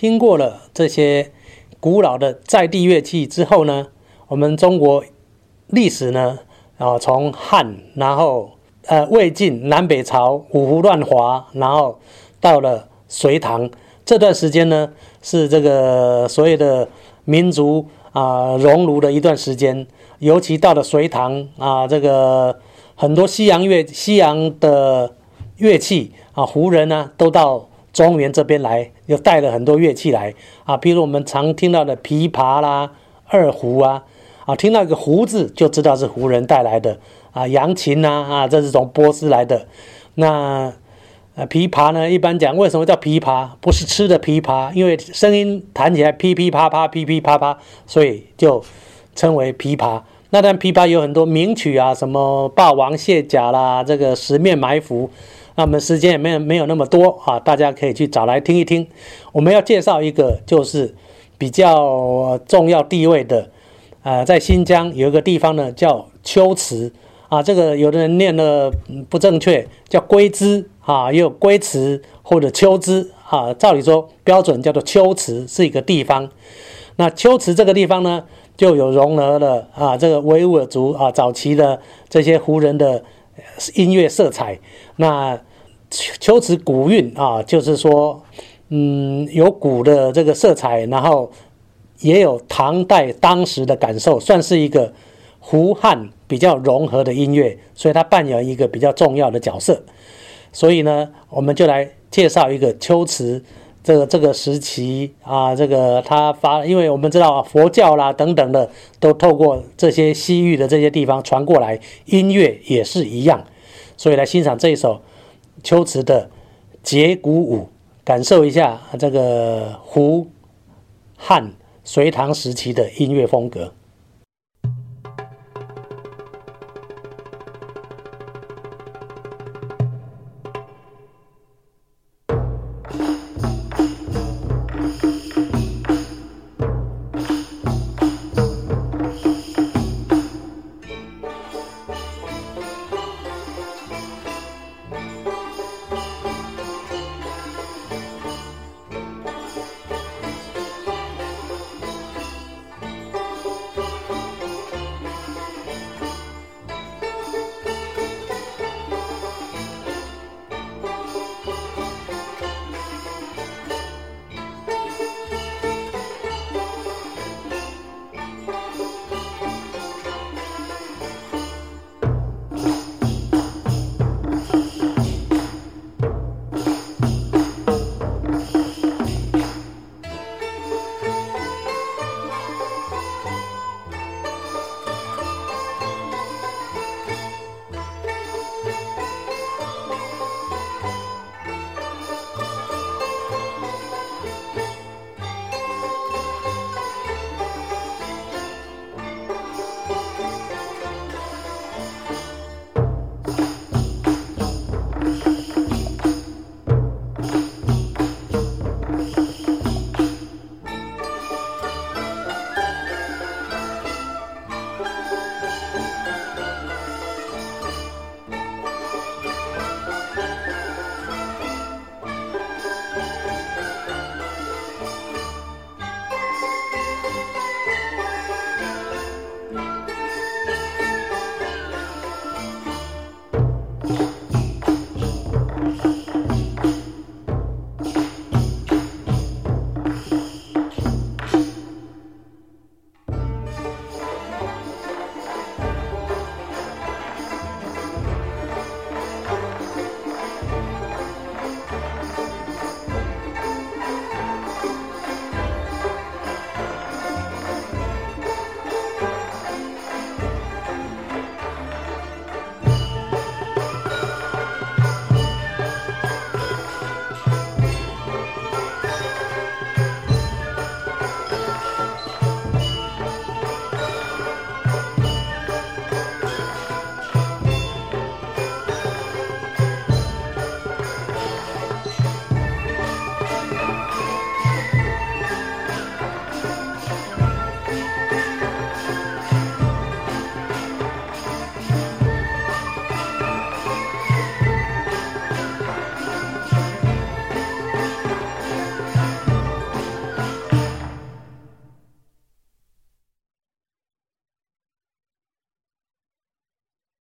听过了这些古老的在地乐器之后呢，我们中国历史呢，啊，从汉，然后呃魏晋南北朝五胡乱华，然后到了隋唐这段时间呢，是这个所谓的民族啊熔炉的一段时间，尤其到了隋唐啊，这个很多西洋乐西洋的乐器啊，胡人呢都到。中原这边来，又带了很多乐器来啊，比如我们常听到的琵琶啦、二胡啊，啊，听到一个“胡”字就知道是胡人带来的啊，扬琴呐啊，这是从波斯来的。那呃，琵琶呢，一般讲为什么叫琵琶？不是吃的琵琶，因为声音弹起来噼噼啪啪、噼噼啪啪，所以就称为琵琶。那但琵琶有很多名曲啊，什么《霸王卸甲》啦，这个《十面埋伏》。那我们时间也没有没有那么多啊，大家可以去找来听一听。我们要介绍一个，就是比较重要地位的，呃，在新疆有一个地方呢，叫秋池啊。这个有的人念的不正确，叫龟兹啊，也有龟池或者秋兹啊。照理说标准叫做秋池是一个地方。那秋池这个地方呢，就有融合了啊，这个维吾尔族啊，早期的这些胡人的。音乐色彩，那秋词古韵啊，就是说，嗯，有古的这个色彩，然后也有唐代当时的感受，算是一个胡汉比较融合的音乐，所以它扮演一个比较重要的角色。所以呢，我们就来介绍一个秋词。这个这个时期啊，这个他发，因为我们知道啊佛教啦等等的，都透过这些西域的这些地方传过来，音乐也是一样，所以来欣赏这一首秋词的节鼓舞，感受一下这个胡汉隋唐时期的音乐风格。